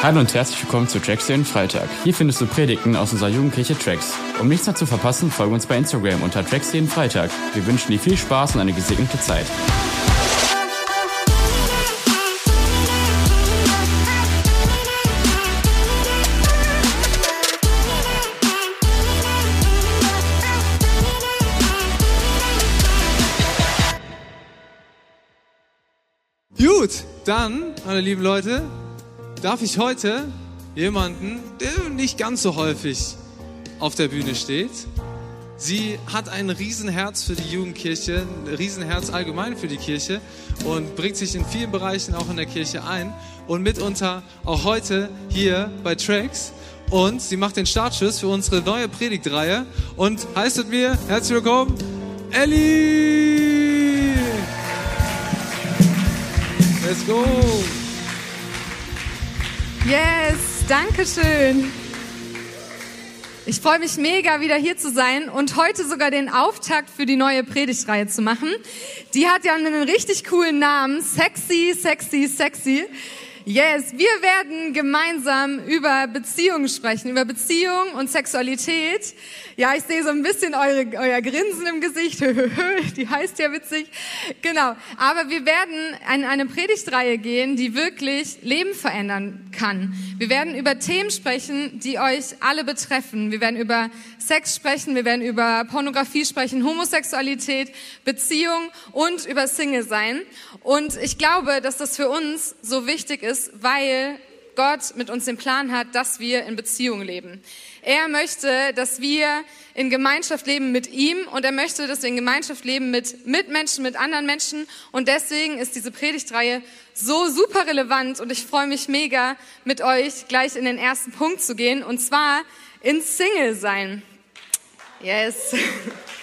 Hallo und herzlich willkommen zu Tracks den Freitag. Hier findest du Predigten aus unserer Jugendkirche Tracks. Um nichts mehr zu verpassen, folge uns bei Instagram unter Tracks jeden Freitag. Wir wünschen dir viel Spaß und eine gesegnete Zeit. Gut, dann, meine lieben Leute, darf ich heute jemanden, der nicht ganz so häufig auf der Bühne steht. Sie hat ein Riesenherz für die Jugendkirche, ein Riesenherz allgemein für die Kirche und bringt sich in vielen Bereichen auch in der Kirche ein und mitunter auch heute hier bei Tracks. Und sie macht den Startschuss für unsere neue Predigtreihe und heißt mit mir herzlich willkommen, Ellie! Let's go! Yes, danke schön. Ich freue mich mega, wieder hier zu sein und heute sogar den Auftakt für die neue Predigtreihe zu machen. Die hat ja einen richtig coolen Namen. Sexy, sexy, sexy. Yes, wir werden gemeinsam über Beziehungen sprechen, über Beziehung und Sexualität. Ja, ich sehe so ein bisschen eure, euer Grinsen im Gesicht. die heißt ja witzig. Genau. Aber wir werden in eine Predigtreihe gehen, die wirklich Leben verändern kann. Wir werden über Themen sprechen, die euch alle betreffen. Wir werden über Sex sprechen, wir werden über Pornografie sprechen, Homosexualität, Beziehung und über Single sein. Und ich glaube, dass das für uns so wichtig ist, ist, weil Gott mit uns den Plan hat, dass wir in Beziehung leben. Er möchte, dass wir in Gemeinschaft leben mit ihm und er möchte, dass wir in Gemeinschaft leben mit Mitmenschen, mit anderen Menschen. Und deswegen ist diese Predigtreihe so super relevant und ich freue mich mega, mit euch gleich in den ersten Punkt zu gehen und zwar in Single sein. Yes.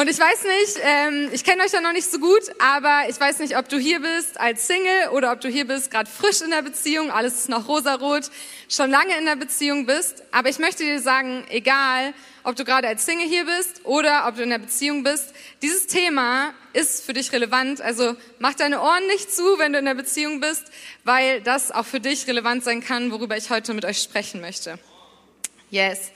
Und ich weiß nicht, ähm, ich kenne euch ja noch nicht so gut, aber ich weiß nicht, ob du hier bist als Single oder ob du hier bist, gerade frisch in der Beziehung, alles ist noch rosarot, schon lange in der Beziehung bist. Aber ich möchte dir sagen, egal, ob du gerade als Single hier bist oder ob du in der Beziehung bist, dieses Thema ist für dich relevant. Also mach deine Ohren nicht zu, wenn du in der Beziehung bist, weil das auch für dich relevant sein kann, worüber ich heute mit euch sprechen möchte. Yes.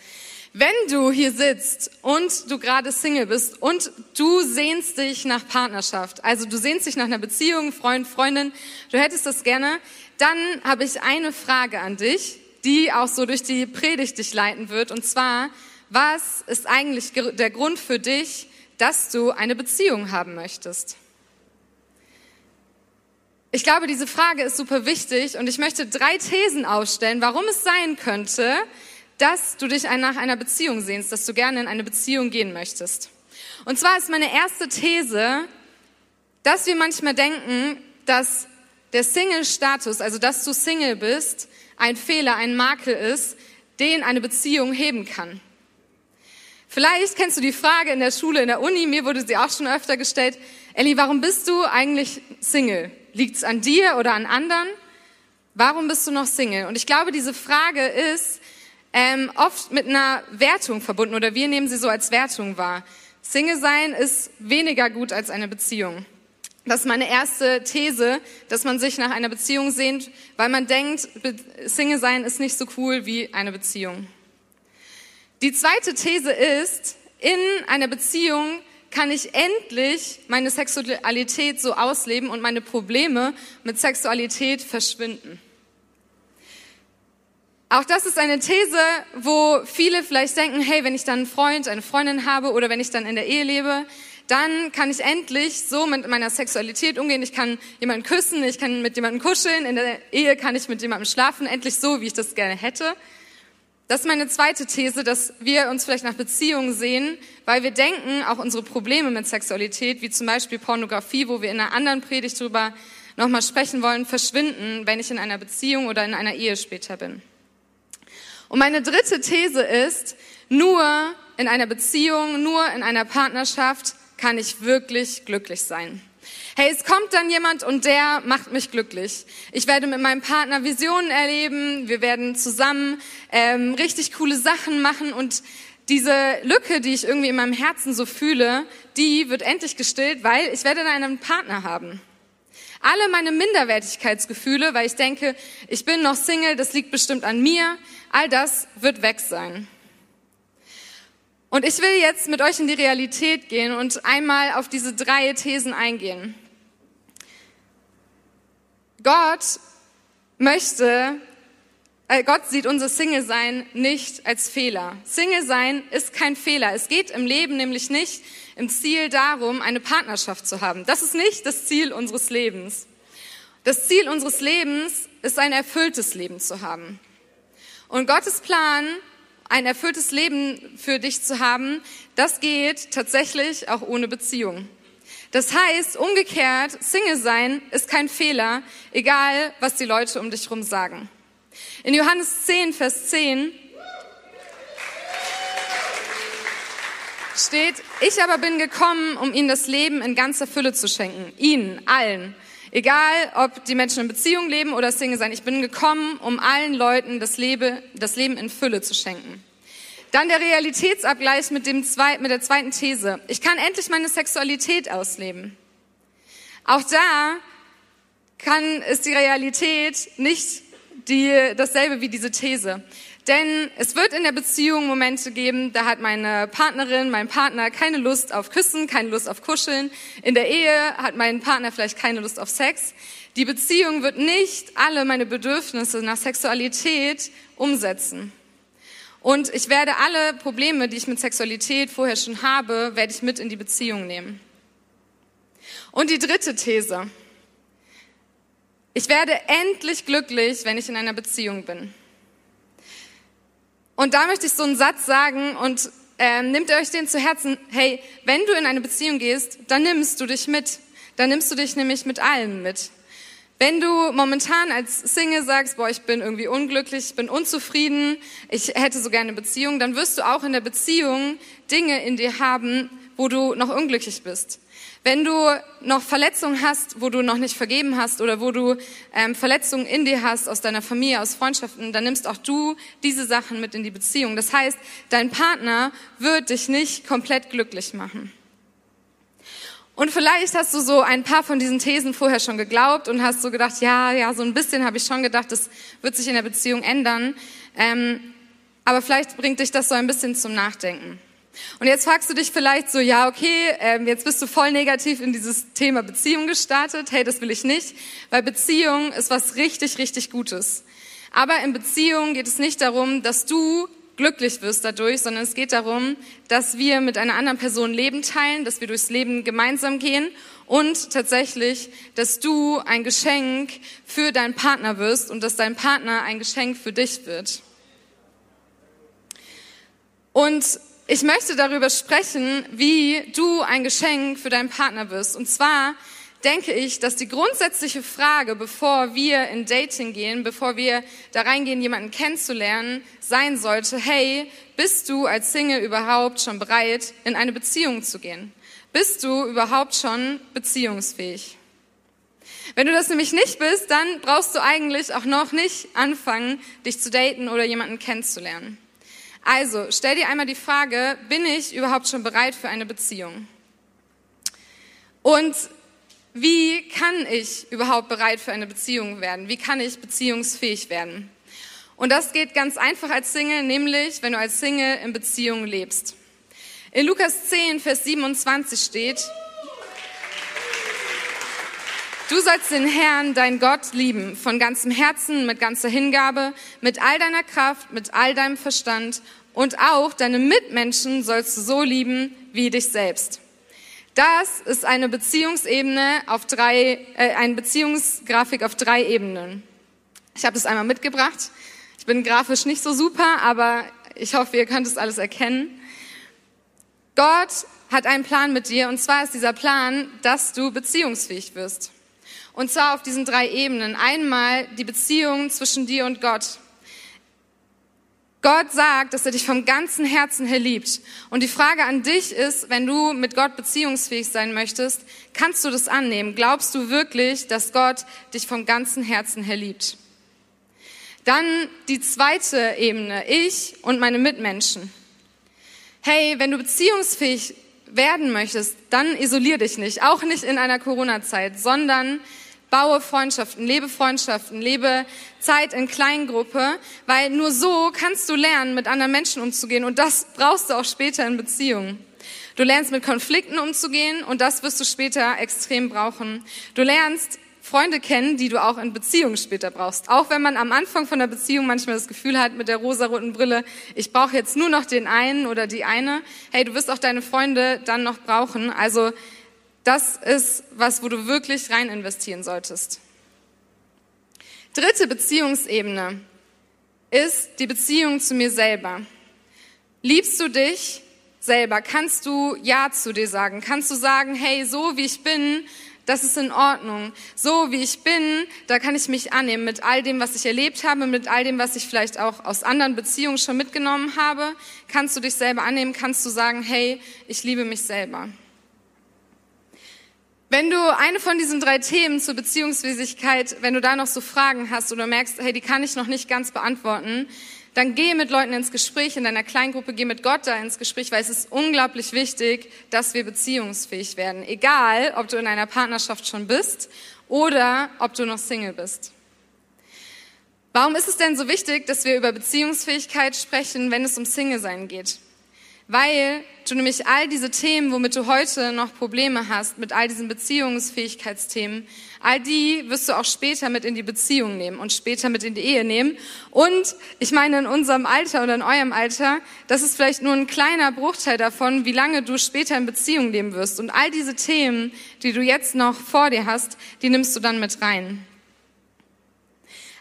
Wenn du hier sitzt und du gerade Single bist und du sehnst dich nach Partnerschaft, also du sehnst dich nach einer Beziehung, Freund, Freundin, du hättest das gerne, dann habe ich eine Frage an dich, die auch so durch die Predigt dich leiten wird. Und zwar, was ist eigentlich der Grund für dich, dass du eine Beziehung haben möchtest? Ich glaube, diese Frage ist super wichtig und ich möchte drei Thesen aufstellen, warum es sein könnte, dass du dich nach einer Beziehung sehnst, dass du gerne in eine Beziehung gehen möchtest. Und zwar ist meine erste These, dass wir manchmal denken, dass der Single-Status, also dass du Single bist, ein Fehler, ein Makel ist, den eine Beziehung heben kann. Vielleicht kennst du die Frage in der Schule, in der Uni, mir wurde sie auch schon öfter gestellt, Elli, warum bist du eigentlich Single? Liegt es an dir oder an anderen? Warum bist du noch Single? Und ich glaube, diese Frage ist ähm, oft mit einer Wertung verbunden oder wir nehmen sie so als Wertung wahr. Single sein ist weniger gut als eine Beziehung. Das ist meine erste These, dass man sich nach einer Beziehung sehnt, weil man denkt, Single sein ist nicht so cool wie eine Beziehung. Die zweite These ist, in einer Beziehung kann ich endlich meine Sexualität so ausleben und meine Probleme mit Sexualität verschwinden. Auch das ist eine These, wo viele vielleicht denken, hey, wenn ich dann einen Freund, eine Freundin habe oder wenn ich dann in der Ehe lebe, dann kann ich endlich so mit meiner Sexualität umgehen. Ich kann jemanden küssen, ich kann mit jemandem kuscheln, in der Ehe kann ich mit jemandem schlafen, endlich so, wie ich das gerne hätte. Das ist meine zweite These, dass wir uns vielleicht nach Beziehungen sehen, weil wir denken, auch unsere Probleme mit Sexualität, wie zum Beispiel Pornografie, wo wir in einer anderen Predigt drüber nochmal sprechen wollen, verschwinden, wenn ich in einer Beziehung oder in einer Ehe später bin. Und meine dritte These ist, nur in einer Beziehung, nur in einer Partnerschaft kann ich wirklich glücklich sein. Hey, es kommt dann jemand und der macht mich glücklich. Ich werde mit meinem Partner Visionen erleben, wir werden zusammen ähm, richtig coole Sachen machen und diese Lücke, die ich irgendwie in meinem Herzen so fühle, die wird endlich gestillt, weil ich werde dann einen Partner haben. Alle meine Minderwertigkeitsgefühle, weil ich denke, ich bin noch Single, das liegt bestimmt an mir, all das wird weg sein. Und ich will jetzt mit euch in die Realität gehen und einmal auf diese drei Thesen eingehen. Gott möchte, äh, Gott sieht unser Single-Sein nicht als Fehler. Single-Sein ist kein Fehler. Es geht im Leben nämlich nicht im Ziel darum, eine Partnerschaft zu haben. Das ist nicht das Ziel unseres Lebens. Das Ziel unseres Lebens ist ein erfülltes Leben zu haben. Und Gottes Plan, ein erfülltes Leben für dich zu haben, das geht tatsächlich auch ohne Beziehung. Das heißt, umgekehrt, Single sein ist kein Fehler, egal was die Leute um dich herum sagen. In Johannes 10, Vers 10 steht, ich aber bin gekommen, um ihnen das Leben in ganzer Fülle zu schenken. Ihnen, allen. Egal, ob die Menschen in Beziehung leben oder Single sein. Ich bin gekommen, um allen Leuten das Leben, das Leben in Fülle zu schenken. Dann der Realitätsabgleich mit, dem zwei, mit der zweiten These. Ich kann endlich meine Sexualität ausleben. Auch da kann, ist die Realität nicht die, dasselbe wie diese These. Denn es wird in der Beziehung Momente geben, da hat meine Partnerin, mein Partner keine Lust auf Küssen, keine Lust auf Kuscheln. In der Ehe hat mein Partner vielleicht keine Lust auf Sex. Die Beziehung wird nicht alle meine Bedürfnisse nach Sexualität umsetzen. Und ich werde alle Probleme, die ich mit Sexualität vorher schon habe, werde ich mit in die Beziehung nehmen. Und die dritte These. Ich werde endlich glücklich, wenn ich in einer Beziehung bin. Und da möchte ich so einen Satz sagen und ähm, nehmt euch den zu Herzen. Hey, wenn du in eine Beziehung gehst, dann nimmst du dich mit. Dann nimmst du dich nämlich mit allen mit. Wenn du momentan als Single sagst, boah, ich bin irgendwie unglücklich, ich bin unzufrieden, ich hätte so gerne eine Beziehung, dann wirst du auch in der Beziehung Dinge in dir haben, wo du noch unglücklich bist. Wenn du noch Verletzungen hast, wo du noch nicht vergeben hast oder wo du ähm, Verletzungen in dir hast aus deiner Familie, aus Freundschaften, dann nimmst auch du diese Sachen mit in die Beziehung. Das heißt, dein Partner wird dich nicht komplett glücklich machen. Und vielleicht hast du so ein paar von diesen Thesen vorher schon geglaubt und hast so gedacht, ja, ja, so ein bisschen habe ich schon gedacht, das wird sich in der Beziehung ändern. Ähm, aber vielleicht bringt dich das so ein bisschen zum Nachdenken. Und jetzt fragst du dich vielleicht so, ja, okay, ähm, jetzt bist du voll negativ in dieses Thema Beziehung gestartet. Hey, das will ich nicht, weil Beziehung ist was richtig, richtig Gutes. Aber in Beziehung geht es nicht darum, dass du glücklich wirst dadurch, sondern es geht darum, dass wir mit einer anderen Person Leben teilen, dass wir durchs Leben gemeinsam gehen und tatsächlich, dass du ein Geschenk für deinen Partner wirst und dass dein Partner ein Geschenk für dich wird. Und ich möchte darüber sprechen, wie du ein Geschenk für deinen Partner wirst. Und zwar denke ich, dass die grundsätzliche Frage, bevor wir in Dating gehen, bevor wir da reingehen, jemanden kennenzulernen, sein sollte, hey, bist du als Single überhaupt schon bereit, in eine Beziehung zu gehen? Bist du überhaupt schon beziehungsfähig? Wenn du das nämlich nicht bist, dann brauchst du eigentlich auch noch nicht anfangen, dich zu daten oder jemanden kennenzulernen. Also, stell dir einmal die Frage, bin ich überhaupt schon bereit für eine Beziehung? Und wie kann ich überhaupt bereit für eine Beziehung werden? Wie kann ich beziehungsfähig werden? Und das geht ganz einfach als Single, nämlich wenn du als Single in Beziehung lebst. In Lukas 10, Vers 27 steht, Du sollst den Herrn, dein Gott, lieben, von ganzem Herzen, mit ganzer Hingabe, mit all deiner Kraft, mit all deinem Verstand und auch deine Mitmenschen sollst du so lieben wie dich selbst. Das ist eine Beziehungsebene auf drei, äh, eine Beziehungsgrafik auf drei Ebenen. Ich habe das einmal mitgebracht. Ich bin grafisch nicht so super, aber ich hoffe, ihr könnt es alles erkennen. Gott hat einen Plan mit dir und zwar ist dieser Plan, dass du beziehungsfähig wirst. Und zwar auf diesen drei Ebenen. Einmal die Beziehung zwischen dir und Gott. Gott sagt, dass er dich vom ganzen Herzen her liebt. Und die Frage an dich ist, wenn du mit Gott beziehungsfähig sein möchtest, kannst du das annehmen? Glaubst du wirklich, dass Gott dich vom ganzen Herzen her liebt? Dann die zweite Ebene, ich und meine Mitmenschen. Hey, wenn du beziehungsfähig werden möchtest, dann isolier dich nicht, auch nicht in einer Corona-Zeit, sondern baue Freundschaften, lebe Freundschaften, lebe Zeit in Kleingruppe, weil nur so kannst du lernen, mit anderen Menschen umzugehen und das brauchst du auch später in Beziehungen. Du lernst mit Konflikten umzugehen und das wirst du später extrem brauchen. Du lernst Freunde kennen, die du auch in Beziehungen später brauchst. Auch wenn man am Anfang von der Beziehung manchmal das Gefühl hat mit der rosaroten Brille, ich brauche jetzt nur noch den einen oder die eine. Hey, du wirst auch deine Freunde dann noch brauchen. Also das ist was, wo du wirklich rein investieren solltest. Dritte Beziehungsebene ist die Beziehung zu mir selber. Liebst du dich selber? Kannst du Ja zu dir sagen? Kannst du sagen, hey, so wie ich bin, das ist in Ordnung. So wie ich bin, da kann ich mich annehmen mit all dem, was ich erlebt habe, mit all dem, was ich vielleicht auch aus anderen Beziehungen schon mitgenommen habe. Kannst du dich selber annehmen, kannst du sagen, hey, ich liebe mich selber. Wenn du eine von diesen drei Themen zur Beziehungsfähigkeit, wenn du da noch so Fragen hast oder merkst, hey, die kann ich noch nicht ganz beantworten, dann geh mit Leuten ins Gespräch, in deiner Kleingruppe, geh mit Gott da ins Gespräch, weil es ist unglaublich wichtig, dass wir beziehungsfähig werden. Egal, ob du in einer Partnerschaft schon bist oder ob du noch Single bist. Warum ist es denn so wichtig, dass wir über Beziehungsfähigkeit sprechen, wenn es um Single-Sein geht? Weil du nämlich all diese Themen, womit du heute noch Probleme hast, mit all diesen Beziehungsfähigkeitsthemen, all die wirst du auch später mit in die Beziehung nehmen und später mit in die Ehe nehmen. Und ich meine, in unserem Alter oder in eurem Alter, das ist vielleicht nur ein kleiner Bruchteil davon, wie lange du später in Beziehung leben wirst. Und all diese Themen, die du jetzt noch vor dir hast, die nimmst du dann mit rein.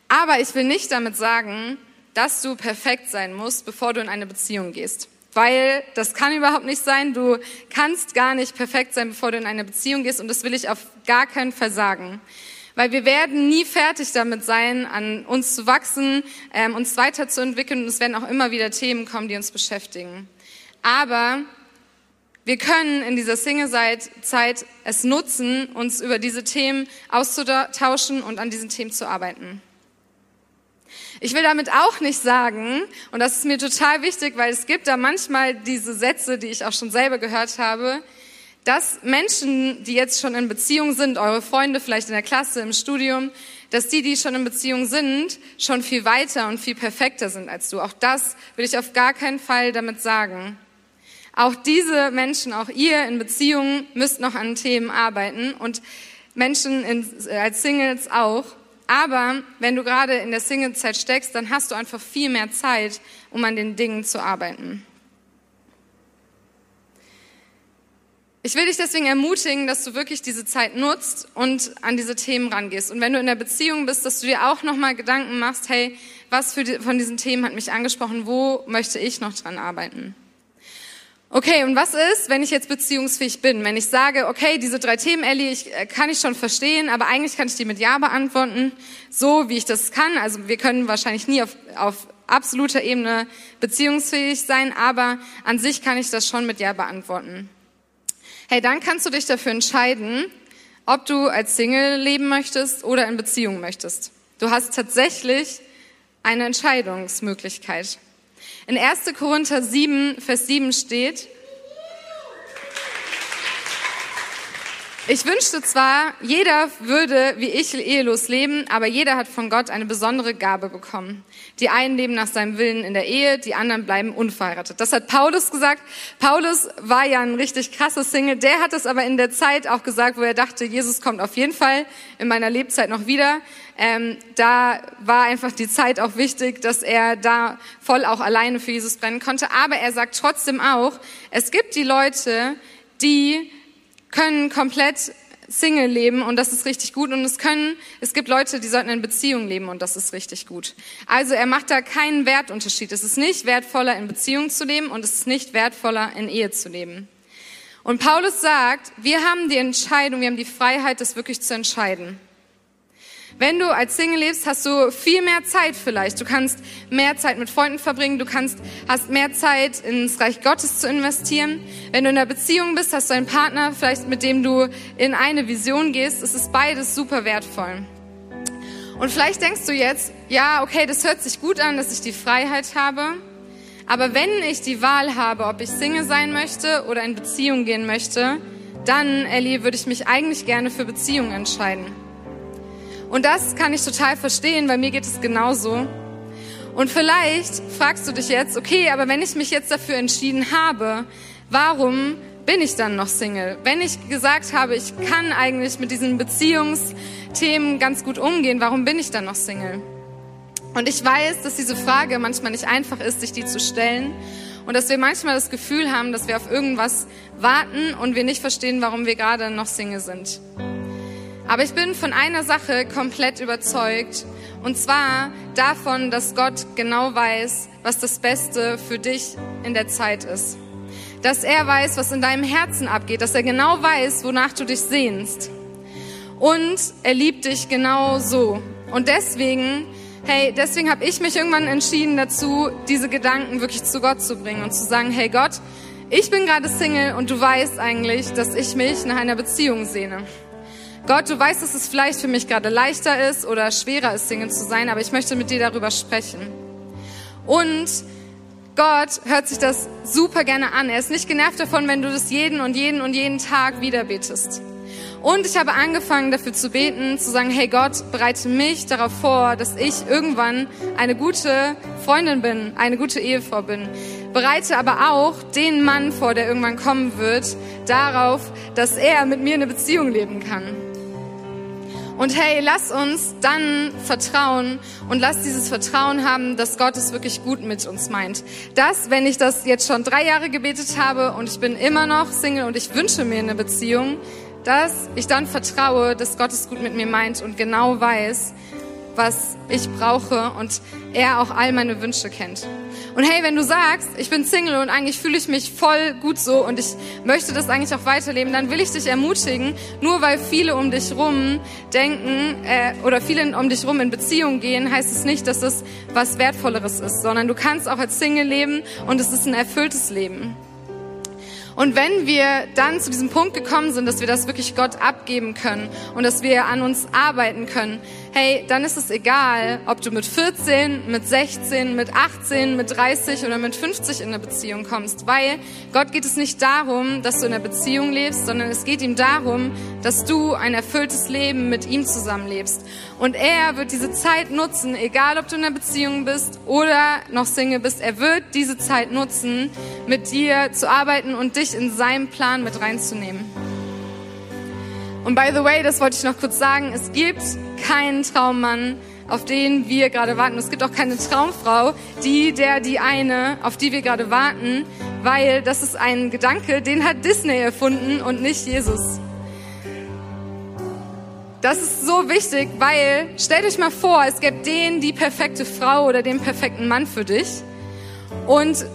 Aber ich will nicht damit sagen, dass du perfekt sein musst, bevor du in eine Beziehung gehst weil das kann überhaupt nicht sein. Du kannst gar nicht perfekt sein, bevor du in eine Beziehung gehst und das will ich auf gar keinen Fall sagen. Weil wir werden nie fertig damit sein, an uns zu wachsen, ähm, uns weiterzuentwickeln und es werden auch immer wieder Themen kommen, die uns beschäftigen. Aber wir können in dieser Single-Zeit es nutzen, uns über diese Themen auszutauschen und an diesen Themen zu arbeiten. Ich will damit auch nicht sagen, und das ist mir total wichtig, weil es gibt da manchmal diese Sätze, die ich auch schon selber gehört habe, dass Menschen, die jetzt schon in Beziehung sind, eure Freunde vielleicht in der Klasse, im Studium, dass die, die schon in Beziehung sind, schon viel weiter und viel perfekter sind als du. Auch das will ich auf gar keinen Fall damit sagen. Auch diese Menschen, auch ihr in Beziehungen müsst noch an Themen arbeiten und Menschen in, als Singles auch. Aber wenn du gerade in der Singlezeit steckst, dann hast du einfach viel mehr Zeit, um an den Dingen zu arbeiten. Ich will dich deswegen ermutigen, dass du wirklich diese Zeit nutzt und an diese Themen rangehst. Und wenn du in der Beziehung bist, dass du dir auch nochmal Gedanken machst, hey, was die, von diesen Themen hat mich angesprochen, wo möchte ich noch dran arbeiten? Okay, und was ist, wenn ich jetzt beziehungsfähig bin? Wenn ich sage, okay, diese drei Themen, Ellie, ich, äh, kann ich schon verstehen, aber eigentlich kann ich die mit Ja beantworten, so wie ich das kann. Also wir können wahrscheinlich nie auf, auf absoluter Ebene beziehungsfähig sein, aber an sich kann ich das schon mit Ja beantworten. Hey, dann kannst du dich dafür entscheiden, ob du als Single leben möchtest oder in Beziehung möchtest. Du hast tatsächlich eine Entscheidungsmöglichkeit. In 1. Korinther 7, Vers 7 steht, Ich wünschte zwar, jeder würde wie ich ehelos leben, aber jeder hat von Gott eine besondere Gabe bekommen. Die einen leben nach seinem Willen in der Ehe, die anderen bleiben unverheiratet. Das hat Paulus gesagt. Paulus war ja ein richtig krasses Single. Der hat es aber in der Zeit auch gesagt, wo er dachte, Jesus kommt auf jeden Fall in meiner Lebzeit noch wieder. Ähm, da war einfach die Zeit auch wichtig, dass er da voll auch alleine für Jesus brennen konnte. Aber er sagt trotzdem auch, es gibt die Leute, die können komplett Single leben und das ist richtig gut und es können, es gibt Leute, die sollten in Beziehung leben und das ist richtig gut. Also er macht da keinen Wertunterschied. Es ist nicht wertvoller in Beziehung zu leben und es ist nicht wertvoller in Ehe zu leben. Und Paulus sagt, wir haben die Entscheidung, wir haben die Freiheit, das wirklich zu entscheiden. Wenn du als Single lebst, hast du viel mehr Zeit vielleicht. Du kannst mehr Zeit mit Freunden verbringen, du kannst, hast mehr Zeit ins Reich Gottes zu investieren. Wenn du in einer Beziehung bist, hast du einen Partner, vielleicht mit dem du in eine Vision gehst. Es ist beides super wertvoll. Und vielleicht denkst du jetzt, ja, okay, das hört sich gut an, dass ich die Freiheit habe. Aber wenn ich die Wahl habe, ob ich Single sein möchte oder in Beziehung gehen möchte, dann, Ellie, würde ich mich eigentlich gerne für Beziehung entscheiden. Und das kann ich total verstehen, weil mir geht es genauso. Und vielleicht fragst du dich jetzt, okay, aber wenn ich mich jetzt dafür entschieden habe, warum bin ich dann noch Single? Wenn ich gesagt habe, ich kann eigentlich mit diesen Beziehungsthemen ganz gut umgehen, warum bin ich dann noch Single? Und ich weiß, dass diese Frage manchmal nicht einfach ist, sich die zu stellen und dass wir manchmal das Gefühl haben, dass wir auf irgendwas warten und wir nicht verstehen, warum wir gerade noch Single sind. Aber ich bin von einer Sache komplett überzeugt und zwar davon, dass Gott genau weiß, was das Beste für dich in der Zeit ist. Dass er weiß, was in deinem Herzen abgeht, dass er genau weiß, wonach du dich sehnst. Und er liebt dich genau so. Und deswegen hey, deswegen habe ich mich irgendwann entschieden dazu, diese Gedanken wirklich zu Gott zu bringen und zu sagen, hey Gott, ich bin gerade Single und du weißt eigentlich, dass ich mich nach einer Beziehung sehne. Gott, du weißt, dass es vielleicht für mich gerade leichter ist oder schwerer ist, Single zu sein, aber ich möchte mit dir darüber sprechen. Und Gott hört sich das super gerne an. Er ist nicht genervt davon, wenn du das jeden und jeden und jeden Tag wieder betest. Und ich habe angefangen dafür zu beten, zu sagen, hey Gott, bereite mich darauf vor, dass ich irgendwann eine gute Freundin bin, eine gute Ehefrau bin. Bereite aber auch den Mann vor, der irgendwann kommen wird, darauf, dass er mit mir eine Beziehung leben kann. Und hey, lass uns dann vertrauen und lass dieses Vertrauen haben, dass Gott es wirklich gut mit uns meint. Dass, wenn ich das jetzt schon drei Jahre gebetet habe und ich bin immer noch Single und ich wünsche mir eine Beziehung, dass ich dann vertraue, dass Gott es gut mit mir meint und genau weiß, was ich brauche und er auch all meine Wünsche kennt. Und hey, wenn du sagst, ich bin Single und eigentlich fühle ich mich voll gut so und ich möchte das eigentlich auch weiterleben, dann will ich dich ermutigen, nur weil viele um dich rum denken äh, oder viele um dich rum in Beziehung gehen, heißt es nicht, dass es was Wertvolleres ist, sondern du kannst auch als Single leben und es ist ein erfülltes Leben. Und wenn wir dann zu diesem Punkt gekommen sind, dass wir das wirklich Gott abgeben können und dass wir an uns arbeiten können, hey, dann ist es egal, ob du mit 14, mit 16, mit 18, mit 30 oder mit 50 in eine Beziehung kommst, weil Gott geht es nicht darum, dass du in einer Beziehung lebst, sondern es geht ihm darum, dass du ein erfülltes Leben mit ihm zusammenlebst. Und er wird diese Zeit nutzen, egal ob du in einer Beziehung bist oder noch Single bist, er wird diese Zeit nutzen, mit dir zu arbeiten und dich in seinen Plan mit reinzunehmen. Und by the way, das wollte ich noch kurz sagen, es gibt keinen Traummann, auf den wir gerade warten. Es gibt auch keine Traumfrau, die, der, die eine, auf die wir gerade warten, weil das ist ein Gedanke, den hat Disney erfunden und nicht Jesus. Das ist so wichtig, weil stellt euch mal vor, es gibt den, die perfekte Frau oder den perfekten Mann für dich. Und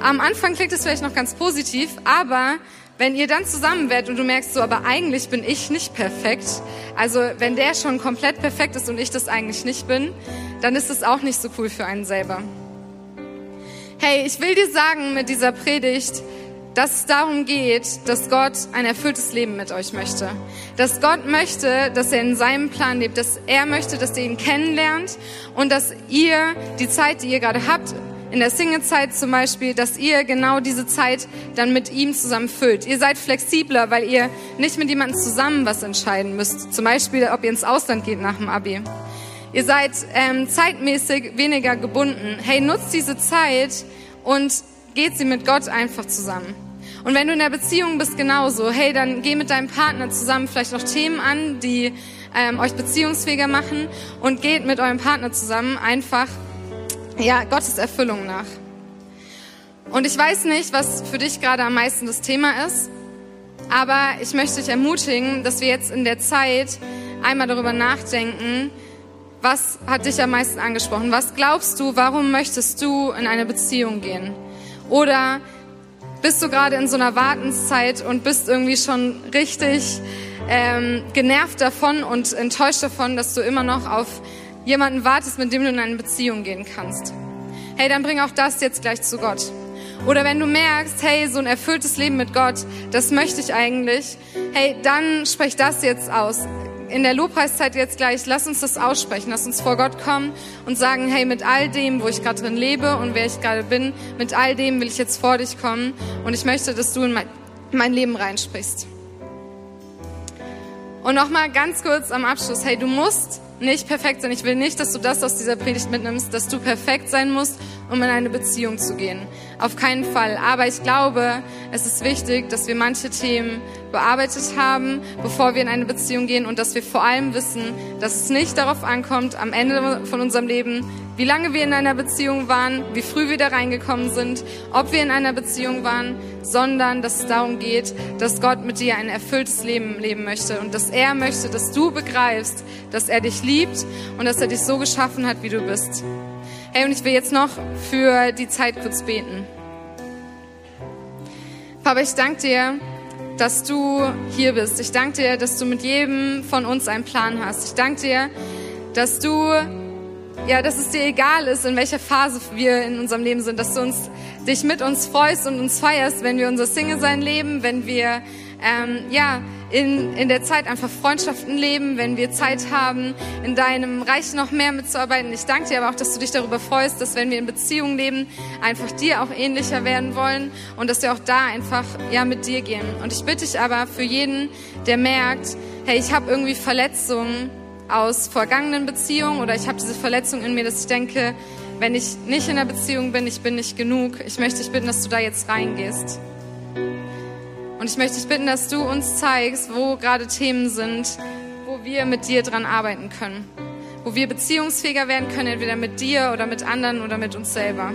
am Anfang klingt es vielleicht noch ganz positiv, aber wenn ihr dann zusammen werdet und du merkst so, aber eigentlich bin ich nicht perfekt, also wenn der schon komplett perfekt ist und ich das eigentlich nicht bin, dann ist es auch nicht so cool für einen selber. Hey, ich will dir sagen mit dieser Predigt, dass es darum geht, dass Gott ein erfülltes Leben mit euch möchte. Dass Gott möchte, dass er in seinem Plan lebt, dass er möchte, dass ihr ihn kennenlernt und dass ihr die Zeit, die ihr gerade habt, in der Singlezeit zum Beispiel, dass ihr genau diese Zeit dann mit ihm zusammen füllt. Ihr seid flexibler, weil ihr nicht mit jemandem zusammen was entscheiden müsst. Zum Beispiel, ob ihr ins Ausland geht nach dem Abi. Ihr seid ähm, zeitmäßig weniger gebunden. Hey, nutzt diese Zeit und geht sie mit Gott einfach zusammen. Und wenn du in der Beziehung bist, genauso. Hey, dann geh mit deinem Partner zusammen vielleicht noch Themen an, die ähm, euch beziehungsfähiger machen und geht mit eurem Partner zusammen einfach ja, Gottes Erfüllung nach. Und ich weiß nicht, was für dich gerade am meisten das Thema ist, aber ich möchte dich ermutigen, dass wir jetzt in der Zeit einmal darüber nachdenken, was hat dich am meisten angesprochen? Was glaubst du, warum möchtest du in eine Beziehung gehen? Oder bist du gerade in so einer Wartenszeit und bist irgendwie schon richtig ähm, genervt davon und enttäuscht davon, dass du immer noch auf jemanden wartest, mit dem du in eine Beziehung gehen kannst. Hey, dann bring auch das jetzt gleich zu Gott. Oder wenn du merkst, hey, so ein erfülltes Leben mit Gott, das möchte ich eigentlich, hey, dann sprech das jetzt aus. In der Lobpreiszeit jetzt gleich, lass uns das aussprechen, lass uns vor Gott kommen und sagen, hey, mit all dem, wo ich gerade drin lebe und wer ich gerade bin, mit all dem will ich jetzt vor dich kommen und ich möchte, dass du in mein, mein Leben reinsprichst. Und nochmal ganz kurz am Abschluss, hey, du musst nicht perfekt sein. Ich will nicht, dass du das aus dieser Predigt mitnimmst, dass du perfekt sein musst, um in eine Beziehung zu gehen. Auf keinen Fall. Aber ich glaube, es ist wichtig, dass wir manche Themen bearbeitet haben, bevor wir in eine Beziehung gehen und dass wir vor allem wissen, dass es nicht darauf ankommt, am Ende von unserem Leben, wie lange wir in einer Beziehung waren, wie früh wir da reingekommen sind, ob wir in einer Beziehung waren, sondern dass es darum geht, dass Gott mit dir ein erfülltes Leben leben möchte und dass er möchte, dass du begreifst, dass er dich liebt und dass er dich so geschaffen hat, wie du bist. Hey, und ich will jetzt noch für die Zeit kurz beten. Papa, ich danke dir, dass du hier bist. Ich danke dir, dass du mit jedem von uns einen Plan hast. Ich danke dir, dass du, ja, dass es dir egal ist, in welcher Phase wir in unserem Leben sind, dass du uns, dich mit uns freust und uns feierst, wenn wir unser Single-Sein leben, wenn wir, ähm, ja, in, in der Zeit einfach Freundschaften leben, wenn wir Zeit haben, in deinem Reich noch mehr mitzuarbeiten. Ich danke dir aber auch, dass du dich darüber freust, dass wenn wir in Beziehungen leben, einfach dir auch ähnlicher werden wollen und dass wir auch da einfach ja mit dir gehen. Und ich bitte dich aber für jeden, der merkt, hey, ich habe irgendwie Verletzungen aus vergangenen Beziehungen oder ich habe diese Verletzung in mir, dass ich denke, wenn ich nicht in der Beziehung bin, ich bin nicht genug. Ich möchte dich bitten, dass du da jetzt reingehst. Und ich möchte dich bitten, dass du uns zeigst, wo gerade Themen sind, wo wir mit dir dran arbeiten können. Wo wir beziehungsfähiger werden können, entweder mit dir oder mit anderen oder mit uns selber.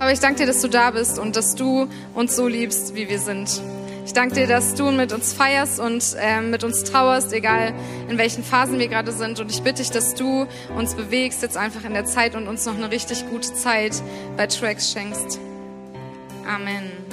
Aber ich danke dir, dass du da bist und dass du uns so liebst, wie wir sind. Ich danke dir, dass du mit uns feierst und äh, mit uns trauerst, egal in welchen Phasen wir gerade sind. Und ich bitte dich, dass du uns bewegst jetzt einfach in der Zeit und uns noch eine richtig gute Zeit bei Tracks schenkst. Amen.